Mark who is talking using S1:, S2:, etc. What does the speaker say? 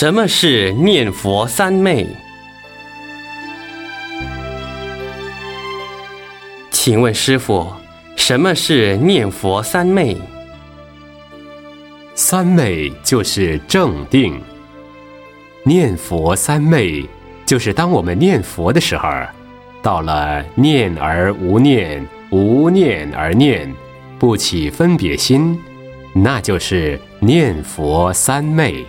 S1: 什么是念佛三昧？请问师傅什么是念佛三昧？
S2: 三昧就是正定。念佛三昧就是当我们念佛的时候到了念而无念无念而念不起分别心那就是念佛三昧。